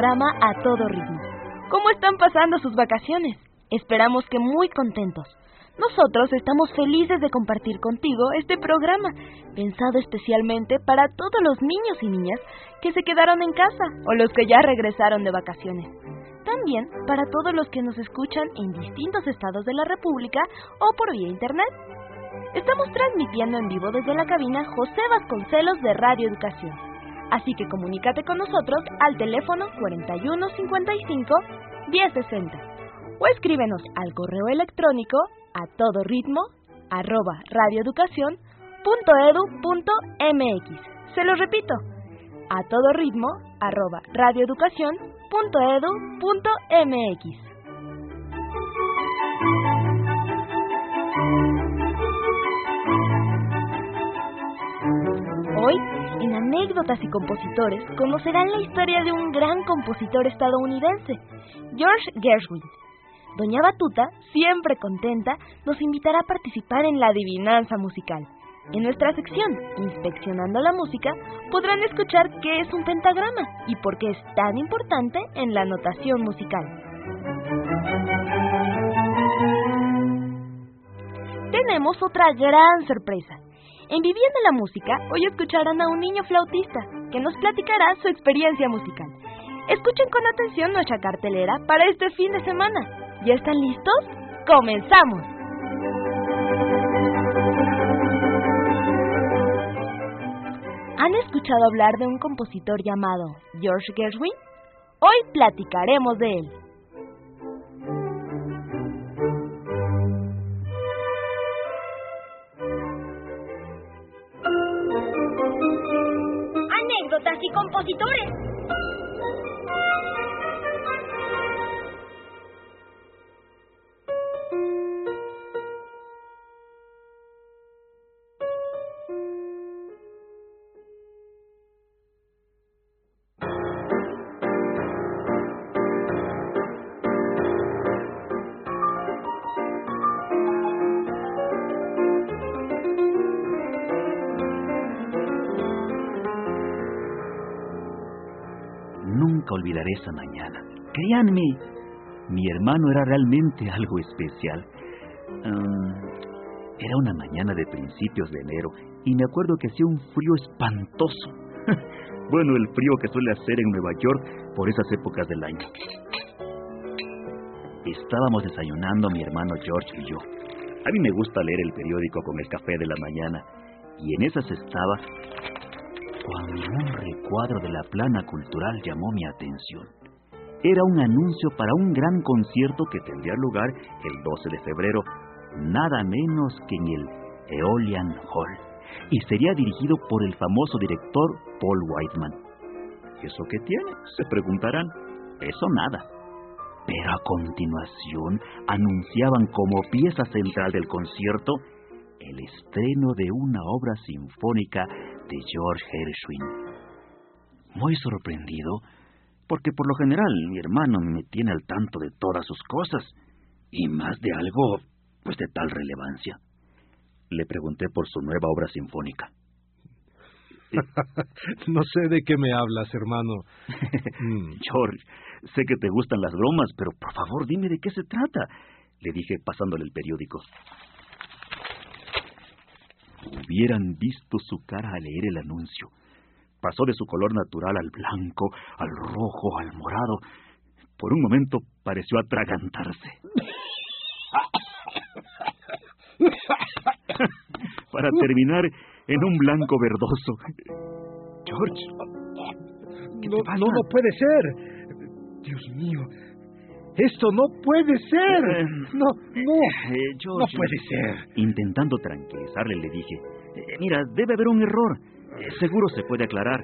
Programa A Todo Ritmo. ¿Cómo están pasando sus vacaciones? Esperamos que muy contentos. Nosotros estamos felices de compartir contigo este programa, pensado especialmente para todos los niños y niñas que se quedaron en casa o los que ya regresaron de vacaciones. También para todos los que nos escuchan en distintos estados de la República o por vía Internet. Estamos transmitiendo en vivo desde la cabina José Vasconcelos de Radio Educación. Así que comunícate con nosotros al teléfono 4155 1060 o escríbenos al correo electrónico a todo ritmo arroba radioeducación.edu.mx. Se lo repito, a todo ritmo arroba radioeducación.edu.mx. Hoy, en Anécdotas y Compositores, conocerán la historia de un gran compositor estadounidense, George Gershwin. Doña Batuta, siempre contenta, nos invitará a participar en la adivinanza musical. En nuestra sección, Inspeccionando la Música, podrán escuchar qué es un pentagrama y por qué es tan importante en la notación musical. Tenemos otra gran sorpresa. En Viviendo la Música, hoy escucharán a un niño flautista que nos platicará su experiencia musical. Escuchen con atención nuestra cartelera para este fin de semana. ¿Ya están listos? ¡Comenzamos! ¿Han escuchado hablar de un compositor llamado George Gershwin? Hoy platicaremos de él. Nunca olvidaré esa mañana. Créanme, mi hermano era realmente algo especial. Ah, era una mañana de principios de enero y me acuerdo que hacía un frío espantoso. bueno, el frío que suele hacer en Nueva York por esas épocas del año. Estábamos desayunando mi hermano George y yo. A mí me gusta leer el periódico con el café de la mañana y en esas estaba cuando un recuadro de la plana cultural llamó mi atención. Era un anuncio para un gran concierto que tendría lugar el 12 de febrero, nada menos que en el Eolian Hall, y sería dirigido por el famoso director Paul Whiteman. ¿Eso qué tiene? Se preguntarán. Eso nada. Pero a continuación anunciaban como pieza central del concierto el estreno de una obra sinfónica de George Gershwin. Muy sorprendido, porque por lo general mi hermano me tiene al tanto de todas sus cosas, y más de algo, pues de tal relevancia. Le pregunté por su nueva obra sinfónica. no sé de qué me hablas, hermano. Mm. George, sé que te gustan las bromas, pero por favor dime de qué se trata, le dije pasándole el periódico. Hubieran visto su cara al leer el anuncio. Pasó de su color natural al blanco, al rojo, al morado. Por un momento pareció atragantarse. Para terminar en un blanco verdoso. George, ¿qué no, te pasa? no, no puede ser. Dios mío. Esto no puede ser. Eh, No, no. Eh, No puede ser. Intentando tranquilizarle, le dije, "Eh, mira, debe haber un error. Eh, seguro se puede aclarar.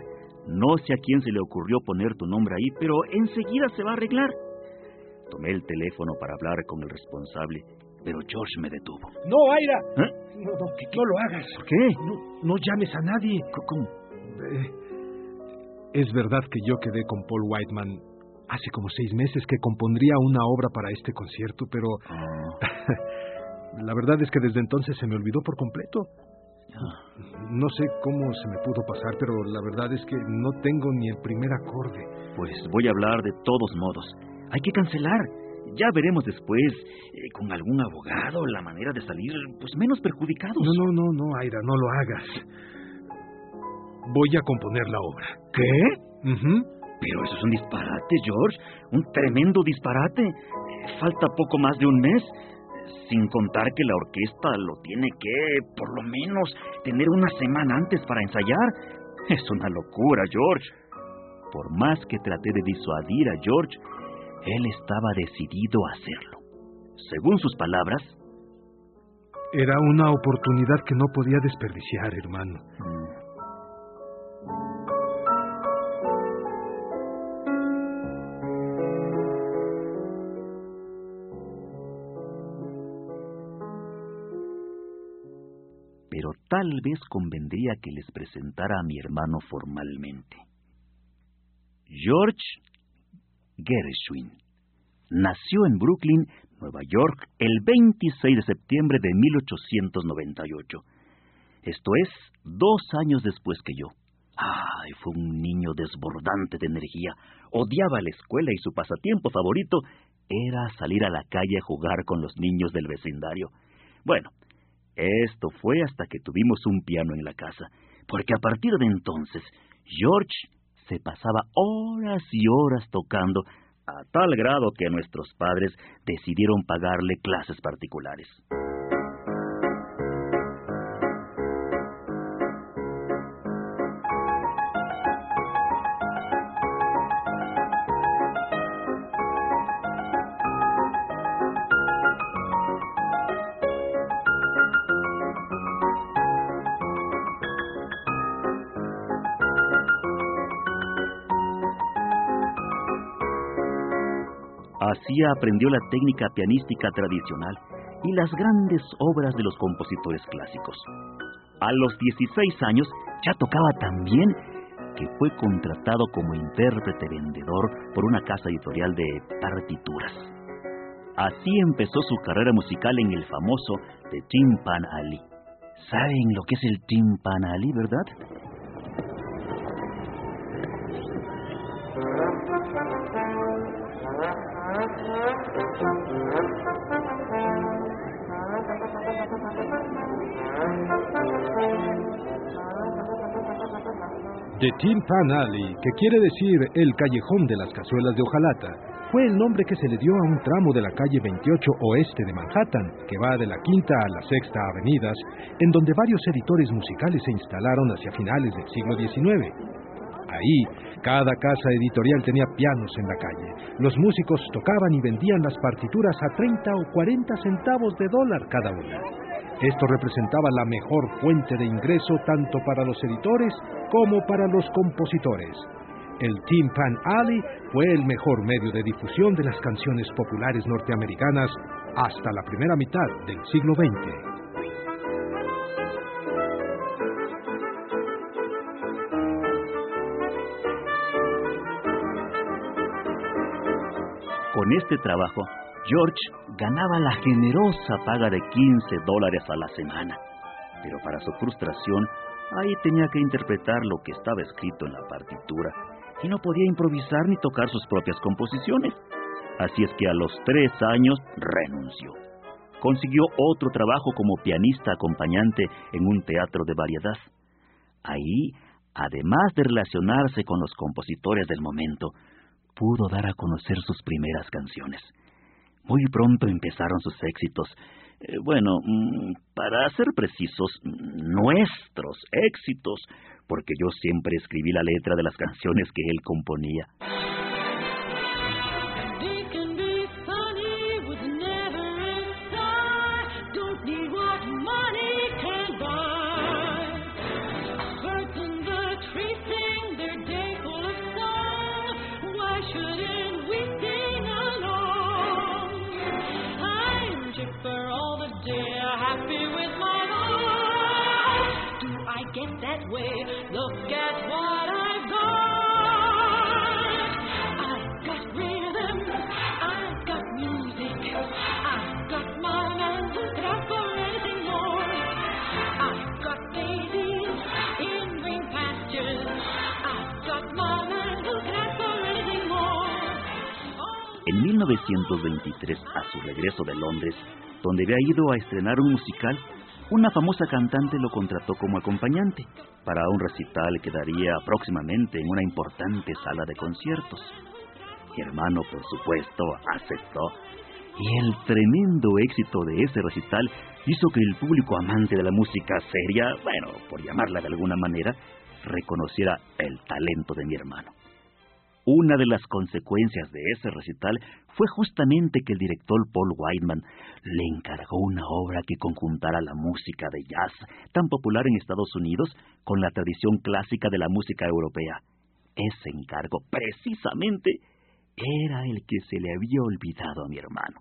No sé a quién se le ocurrió poner tu nombre ahí, pero enseguida se va a arreglar. Tomé el teléfono para hablar con el responsable, pero George me detuvo. No, Aira. No, no, no lo hagas. ¿Por qué? No, no llames a nadie. ¿Cómo? Eh, es verdad que yo quedé con Paul Whiteman hace como seis meses que compondría una obra para este concierto, pero Ah, la verdad es que desde entonces se me olvidó por completo. ah. no sé cómo se me pudo pasar, pero la verdad es que no tengo ni el primer acorde. Pues voy a hablar de todos modos. Hay que cancelar. Ya veremos después, eh, con algún abogado, la manera de salir pues menos perjudicados. No, no, no, no, Aira, no lo hagas. Voy a componer la obra. ¿Qué? Ujú. Pero eso es un disparate, George. Un tremendo disparate. Falta poco más de un mes. Sin contar que la orquesta lo tiene que, por lo menos, tener una semana antes para ensayar. Es una locura, George. Por más que traté de disuadir a George, él estaba decidido a hacerlo. Según sus palabras, Era una oportunidad que no podía desperdiciar, hermano. mm, pero tal vez convendría que les presentara a mi hermano formalmente. George Gershwin nació en Brooklyn, Nueva York, el 26 de septiembre de 1898. Esto es, dos años después que yo. Ay, fue un niño desbordante de energía. Odiaba la escuela y su pasatiempo favorito era salir a la calle a jugar con los niños del vecindario. Bueno, esto fue hasta que tuvimos un piano en la casa, porque a partir de entonces George se pasaba horas y horas tocando, a tal grado que nuestros padres decidieron pagarle clases particulares. Así aprendió la técnica pianística tradicional y las grandes obras de los compositores clásicos. A los 16 años ya tocaba tan bien que fue contratado como intérprete vendedor por una casa editorial de partituras. Así empezó su carrera musical en el famoso The Timpan Alley. ¿Saben lo que es el Timpan Alley, verdad? The Tin Pan Alley, que quiere decir el callejón de las cazuelas de hojalata, fue el nombre que se le dio a un tramo de la calle 28 oeste de Manhattan, que va de la Quinta a la Sexta Avenidas, en donde varios editores musicales se instalaron hacia finales del siglo XIX. Ahí, cada casa editorial tenía pianos en la calle. Los músicos tocaban y vendían las partituras a 30 o 40 centavos de dólar cada una. Esto representaba la mejor fuente de ingreso tanto para los editores como para los compositores. El Tin Pan Alley fue el mejor medio de difusión de las canciones populares norteamericanas hasta la primera mitad del siglo XX. Con este trabajo, George ganaba la generosa paga de 15 dólares a la semana. Pero para su frustración, ahí tenía que interpretar lo que estaba escrito en la partitura y no podía improvisar ni tocar sus propias composiciones. Así es que a los tres años renunció. Consiguió otro trabajo como pianista acompañante en un teatro de variedad. Ahí, además de relacionarse con los compositores del momento, pudo dar a conocer sus primeras canciones. Muy pronto empezaron sus éxitos. Eh, bueno, mm, para ser precisos, nuestros éxitos, porque yo siempre escribí la letra de las canciones que él componía. En 1923, a su regreso de Londres, donde había ido a estrenar un musical, una famosa cantante lo contrató como acompañante para un recital que daría próximamente en una importante sala de conciertos. Mi hermano, por supuesto, aceptó y el tremendo éxito de ese recital hizo que el público amante de la música seria, bueno, por llamarla de alguna manera, reconociera el talento de mi hermano. Una de las consecuencias de ese recital fue justamente que el director Paul Whiteman le encargó una obra que conjuntara la música de jazz, tan popular en Estados Unidos, con la tradición clásica de la música europea. Ese encargo, precisamente, era el que se le había olvidado a mi hermano.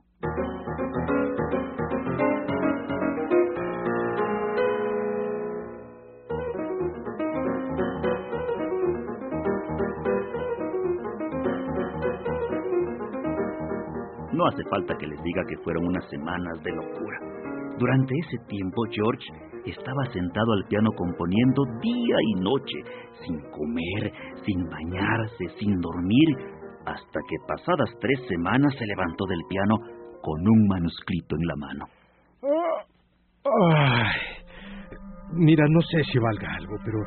No hace falta que les diga que fueron unas semanas de locura. Durante ese tiempo George estaba sentado al piano componiendo día y noche, sin comer, sin bañarse, sin dormir, hasta que pasadas tres semanas se levantó del piano con un manuscrito en la mano. Ay, mira, no sé si valga algo, pero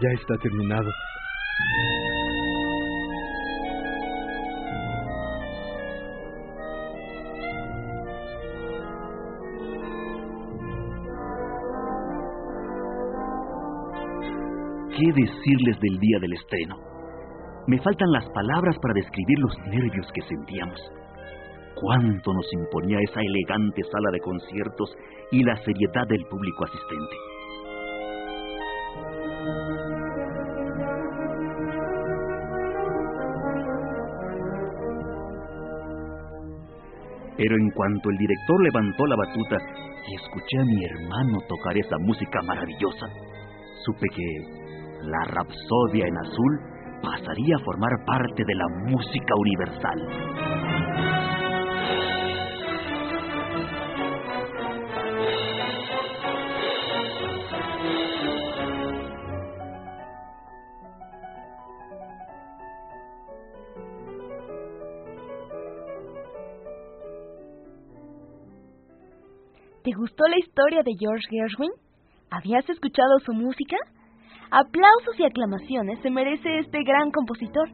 ya está terminado. ¿Qué decirles del día del estreno? Me faltan las palabras para describir los nervios que sentíamos. Cuánto nos imponía esa elegante sala de conciertos y la seriedad del público asistente. Pero en cuanto el director levantó la batuta y escuché a mi hermano tocar esa música maravillosa, supe que la Rapsodia en Azul pasaría a formar parte de la música universal. ¿Te gustó la historia de George Gershwin? ¿Habías escuchado su música? Aplausos y aclamaciones se merece este gran compositor.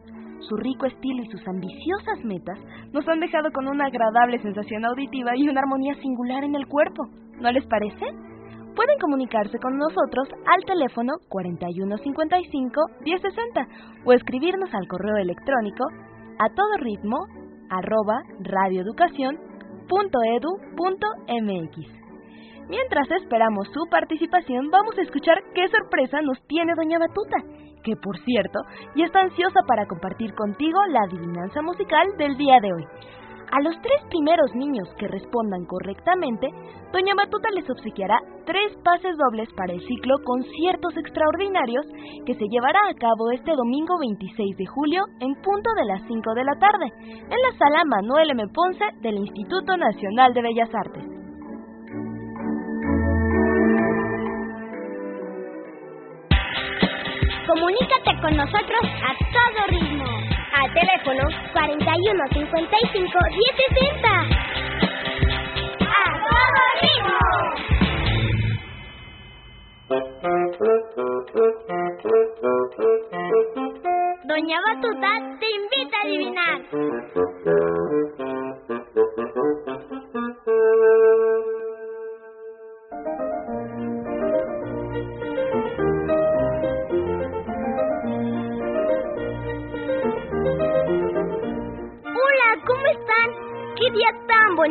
Su rico estilo y sus ambiciosas metas nos han dejado con una agradable sensación auditiva y una armonía singular en el cuerpo. ¿No les parece? Pueden comunicarse con nosotros al teléfono 4155-1060 o escribirnos al correo electrónico a todo ritmo arroba radioeducación.edu.mx. Mientras esperamos su participación, vamos a escuchar qué sorpresa nos tiene Doña Batuta, que por cierto ya está ansiosa para compartir contigo la adivinanza musical del día de hoy. A los tres primeros niños que respondan correctamente, Doña Batuta les obsequiará tres pases dobles para el ciclo Conciertos Extraordinarios que se llevará a cabo este domingo 26 de julio en punto de las 5 de la tarde, en la sala Manuel M. Ponce del Instituto Nacional de Bellas Artes. Comunícate con nosotros a todo ritmo. Al teléfono 41 55 1060.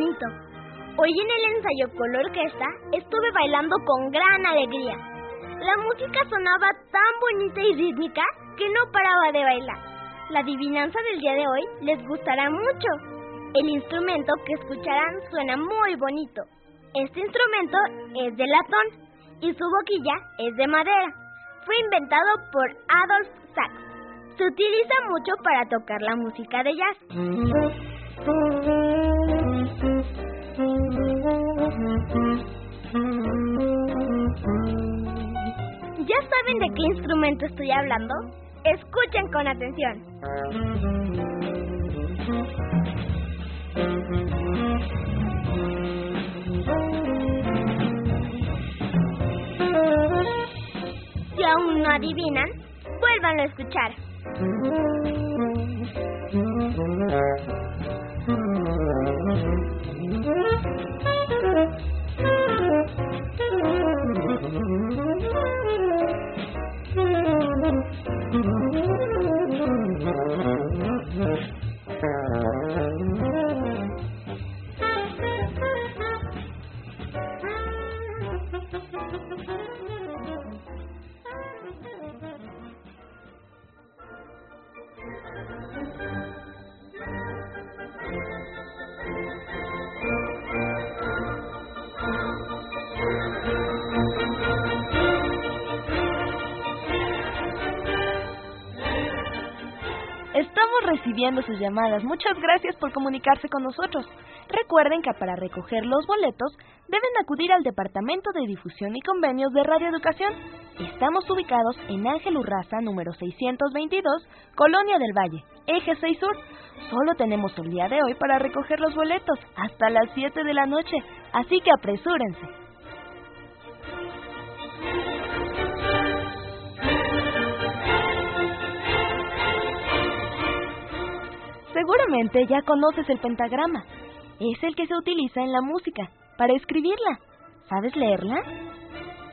Hoy en el ensayo con la orquesta estuve bailando con gran alegría. La música sonaba tan bonita y rítmica que no paraba de bailar. La adivinanza del día de hoy les gustará mucho. El instrumento que escucharán suena muy bonito. Este instrumento es de latón y su boquilla es de madera. Fue inventado por Adolf Sachs. Se utiliza mucho para tocar la música de jazz. ¿Ya saben de qué instrumento estoy hablando? Escuchen con atención. Si aún no adivinan, vuélvanlo a escuchar. Sus llamadas. Muchas gracias por comunicarse con nosotros. Recuerden que para recoger los boletos deben acudir al Departamento de Difusión y Convenios de Radio Educación. Estamos ubicados en Ángel Urraza, número 622, Colonia del Valle, Eje 6 Sur. Solo tenemos el día de hoy para recoger los boletos, hasta las 7 de la noche, así que apresúrense. Seguramente ya conoces el pentagrama. Es el que se utiliza en la música para escribirla. ¿Sabes leerla?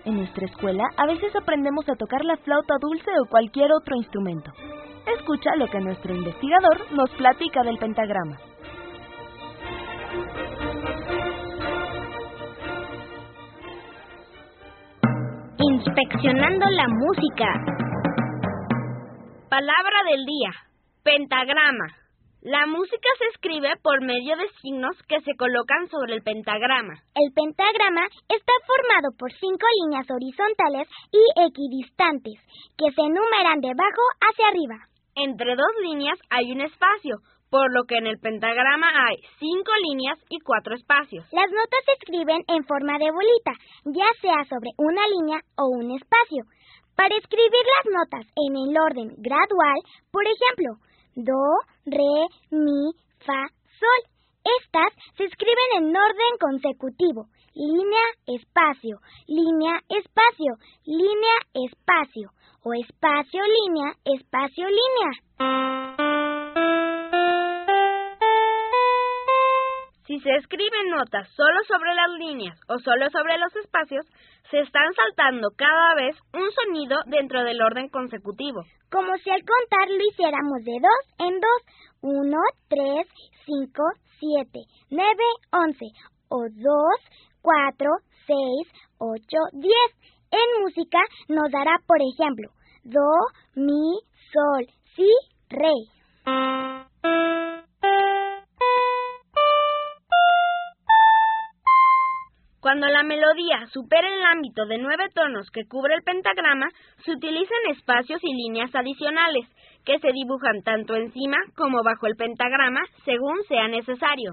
En nuestra escuela a veces aprendemos a tocar la flauta dulce o cualquier otro instrumento. Escucha lo que nuestro investigador nos platica del pentagrama. Inspeccionando la música. Palabra del día. Pentagrama. La música se escribe por medio de signos que se colocan sobre el pentagrama. El pentagrama está formado por cinco líneas horizontales y equidistantes que se enumeran de abajo hacia arriba. Entre dos líneas hay un espacio, por lo que en el pentagrama hay cinco líneas y cuatro espacios. Las notas se escriben en forma de bolita, ya sea sobre una línea o un espacio. Para escribir las notas en el orden gradual, por ejemplo, do, re, mi, fa, sol. Estas se escriben en orden consecutivo. Línea, espacio, línea, espacio, línea, espacio. O espacio, línea, espacio, línea. Si se escriben notas solo sobre las líneas o solo sobre los espacios, se están saltando cada vez un sonido dentro del orden consecutivo. Como si al contar lo hiciéramos de dos en dos. Uno, tres, cinco, siete, nueve, once. O dos, cuatro, seis, ocho, diez. En música nos dará, por ejemplo, do, mi, sol, si, re. Cuando la melodía supera el ámbito de nueve tonos que cubre el pentagrama, se utilizan espacios y líneas adicionales, que se dibujan tanto encima como bajo el pentagrama, según sea necesario.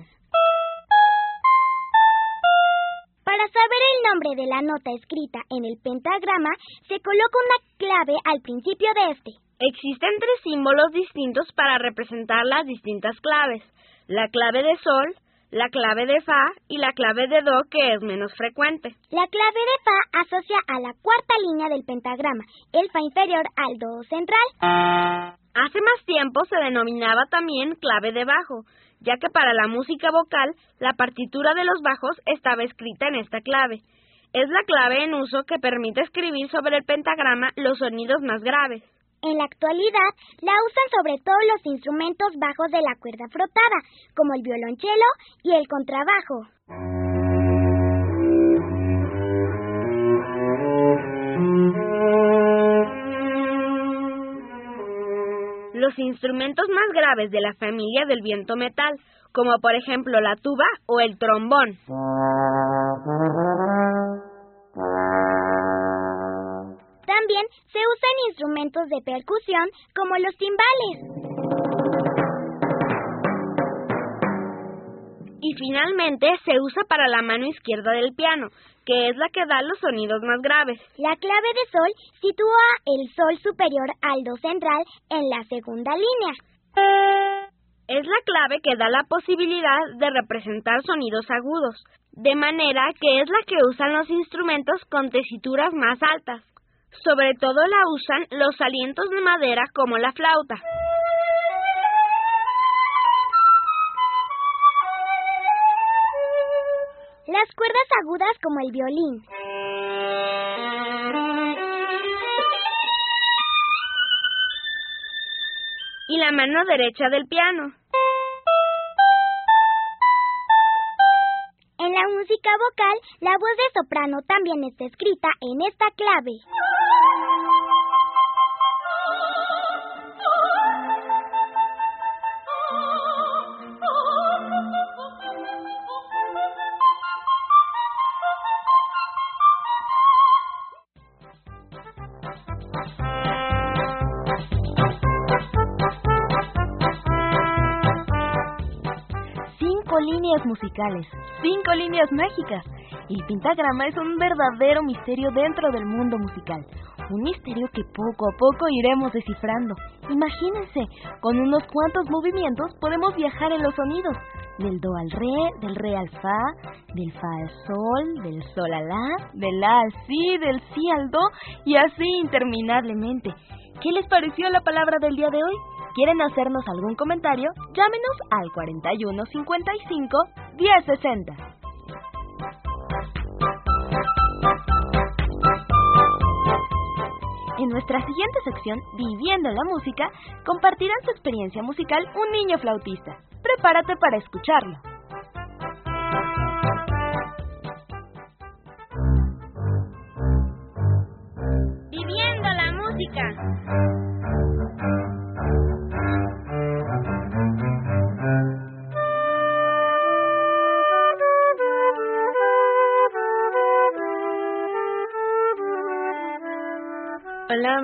Para saber el nombre de la nota escrita en el pentagrama, se coloca una clave al principio de este. Existen tres símbolos distintos para representar las distintas claves. La clave de sol, la clave de fa y la clave de do que es menos frecuente. La clave de fa asocia a la cuarta línea del pentagrama, el fa inferior al do central. Hace más tiempo se denominaba también clave de bajo, ya que para la música vocal la partitura de los bajos estaba escrita en esta clave. Es la clave en uso que permite escribir sobre el pentagrama los sonidos más graves. En la actualidad la usan sobre todo los instrumentos bajos de la cuerda frotada, como el violonchelo y el contrabajo. Los instrumentos más graves de la familia del viento metal, como por ejemplo la tuba o el trombón. También se usan instrumentos de percusión como los timbales. Y finalmente se usa para la mano izquierda del piano, que es la que da los sonidos más graves. La clave de sol sitúa el sol superior al do central en la segunda línea. Es la clave que da la posibilidad de representar sonidos agudos, de manera que es la que usan los instrumentos con tesituras más altas. Sobre todo la usan los alientos de madera como la flauta. Las cuerdas agudas como el violín. Y la mano derecha del piano. Música vocal, la voz de soprano también está escrita en esta clave. Líneas musicales, cinco líneas mágicas. El pentagrama es un verdadero misterio dentro del mundo musical. Un misterio que poco a poco iremos descifrando. Imagínense, con unos cuantos movimientos podemos viajar en los sonidos. Del do al re, del re al fa, del fa al sol, del sol al la, del la al si, del si al do y así interminablemente. ¿Qué les pareció la palabra del día de hoy? ¿Quieren hacernos algún comentario? Llámenos al 41 55 10 60. En nuestra siguiente sección, Viviendo la Música, compartirán su experiencia musical un niño flautista. Prepárate para escucharlo. Viviendo la música.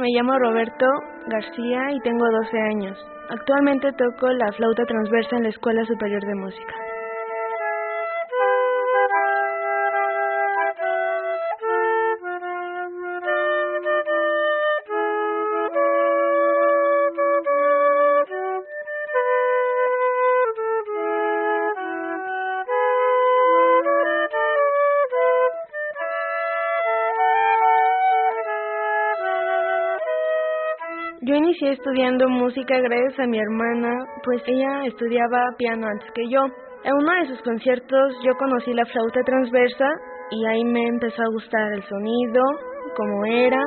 Me llamo Roberto García y tengo 12 años. Actualmente toco la flauta transversa en la Escuela Superior de Música. Yo inicié estudiando música gracias a mi hermana, pues ella estudiaba piano antes que yo. En uno de sus conciertos yo conocí la flauta transversa y ahí me empezó a gustar el sonido, cómo era.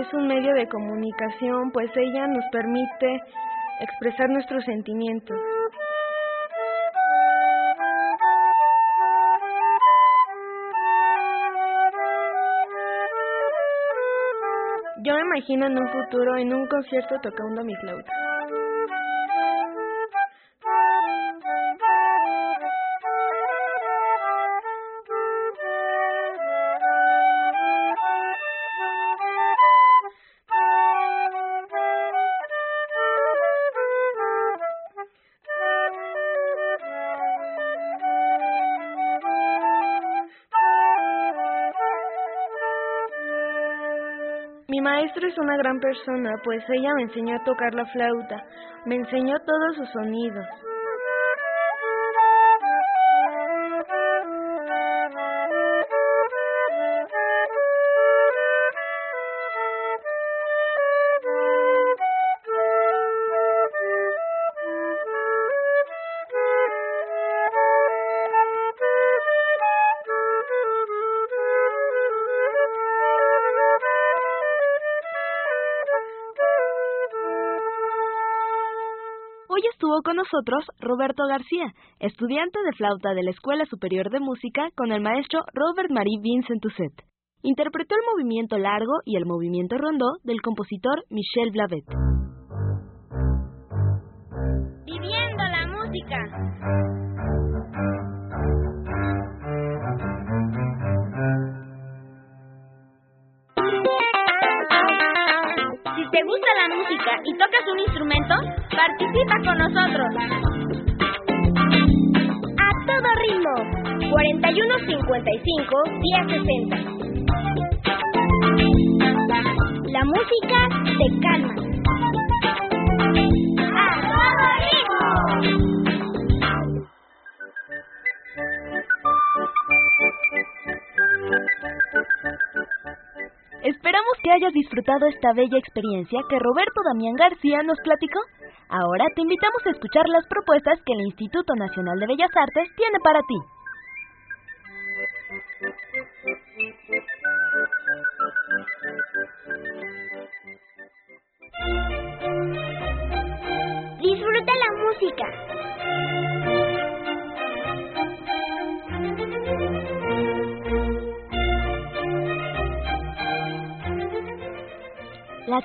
Es un medio de comunicación, pues ella nos permite expresar nuestros sentimientos. Yo me imagino en un futuro en un concierto tocando mi flauta. Mi maestro es una gran persona, pues ella me enseñó a tocar la flauta, me enseñó todos sus sonidos. Estuvo con nosotros Roberto García, estudiante de flauta de la Escuela Superior de Música con el maestro Robert Marie Vincent Toussaint. Interpretó el movimiento largo y el movimiento rondó del compositor Michel Blavet. Viviendo la música. Y tocas un instrumento? Participa con nosotros. A todo ritmo. 4155 1060. La música te calma. Que hayas disfrutado esta bella experiencia que Roberto Damián García nos platicó. Ahora te invitamos a escuchar las propuestas que el Instituto Nacional de Bellas Artes tiene para ti.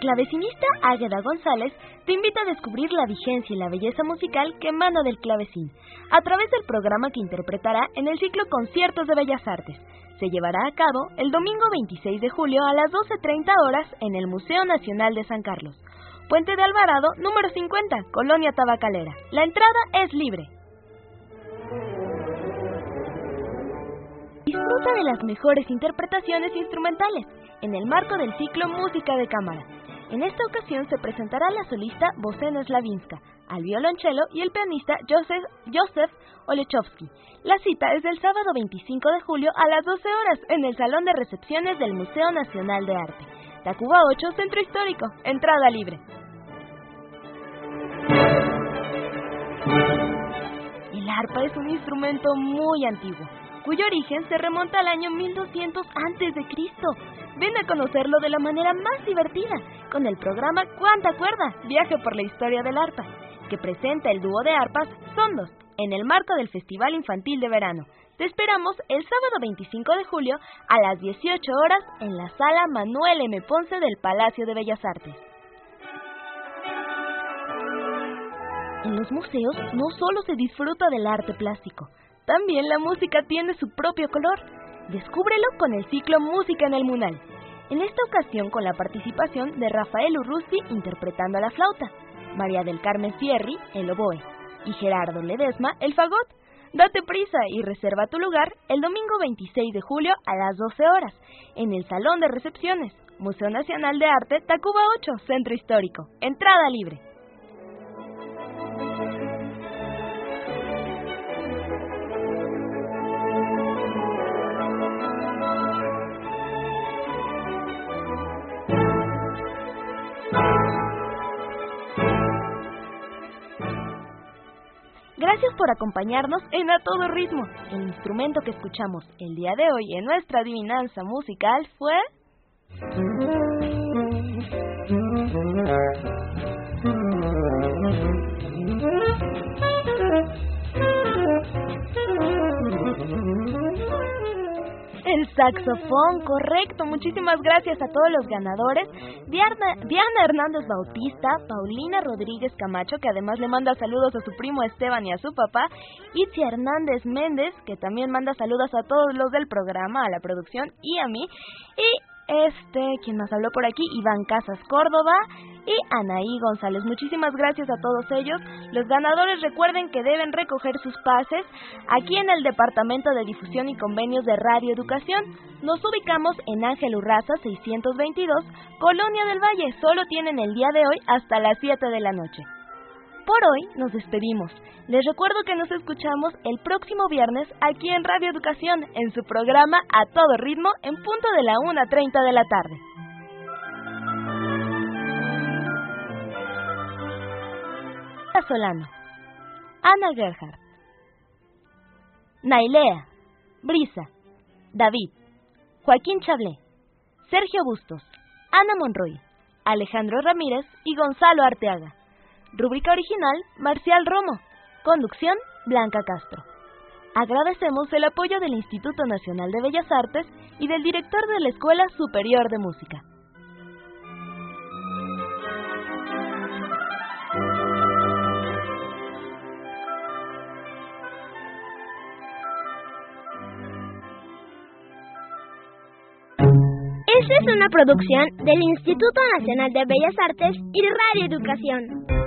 Clavecinista Águeda González te invita a descubrir la vigencia y la belleza musical que emana del clavecín, a través del programa que interpretará en el ciclo Conciertos de Bellas Artes. Se llevará a cabo el domingo 26 de julio a las 12.30 horas en el Museo Nacional de San Carlos. Puente de Alvarado, número 50, Colonia Tabacalera. La entrada es libre. Disfruta de las mejores interpretaciones instrumentales en el marco del ciclo Música de Cámara. En esta ocasión se presentará la solista Bocena Slavinska, al violonchelo y el pianista Joseph, Joseph Olechowski. La cita es del sábado 25 de julio a las 12 horas en el Salón de Recepciones del Museo Nacional de Arte. Tacuba 8, Centro Histórico. Entrada libre. El arpa es un instrumento muy antiguo, cuyo origen se remonta al año 1200 antes de Cristo. Ven a conocerlo de la manera más divertida con el programa Cuánta cuerda, viaje por la historia del arpa, que presenta el dúo de arpas Sondos en el marco del Festival Infantil de Verano. Te esperamos el sábado 25 de julio a las 18 horas en la sala Manuel M. Ponce del Palacio de Bellas Artes. En los museos no solo se disfruta del arte plástico, también la música tiene su propio color. Descúbrelo con el ciclo Música en el Munal. En esta ocasión con la participación de Rafael Urrusti interpretando a la flauta, María del Carmen Fierri, el oboe, y Gerardo Ledesma, el fagot. Date prisa y reserva tu lugar el domingo 26 de julio a las 12 horas en el Salón de Recepciones, Museo Nacional de Arte, Tacuba 8, Centro Histórico. Entrada libre. Gracias por acompañarnos en A Todo Ritmo. El instrumento que escuchamos el día de hoy en nuestra adivinanza musical fue... saxofón, correcto. Muchísimas gracias a todos los ganadores. Diana, Diana Hernández Bautista, Paulina Rodríguez Camacho, que además le manda saludos a su primo Esteban y a su papá. Itzia Hernández Méndez, que también manda saludos a todos los del programa, a la producción y a mí. Y este, quien nos habló por aquí, Iván Casas Córdoba y Anaí González. Muchísimas gracias a todos ellos. Los ganadores recuerden que deben recoger sus pases aquí en el Departamento de Difusión y Convenios de Radio Educación. Nos ubicamos en Ángel Urraza 622, Colonia del Valle. Solo tienen el día de hoy hasta las 7 de la noche. Por hoy nos despedimos. Les recuerdo que nos escuchamos el próximo viernes aquí en Radio Educación en su programa A Todo Ritmo en punto de la 1.30 de la tarde. Solano, Ana Gerhardt, Nailea, Brisa, David, Joaquín Chablé, Sergio Bustos, Ana Monroy, Alejandro Ramírez y Gonzalo Arteaga. Rúbrica original, Marcial Romo. Conducción, Blanca Castro. Agradecemos el apoyo del Instituto Nacional de Bellas Artes y del director de la Escuela Superior de Música. Esta es una producción del Instituto Nacional de Bellas Artes y Radio Educación.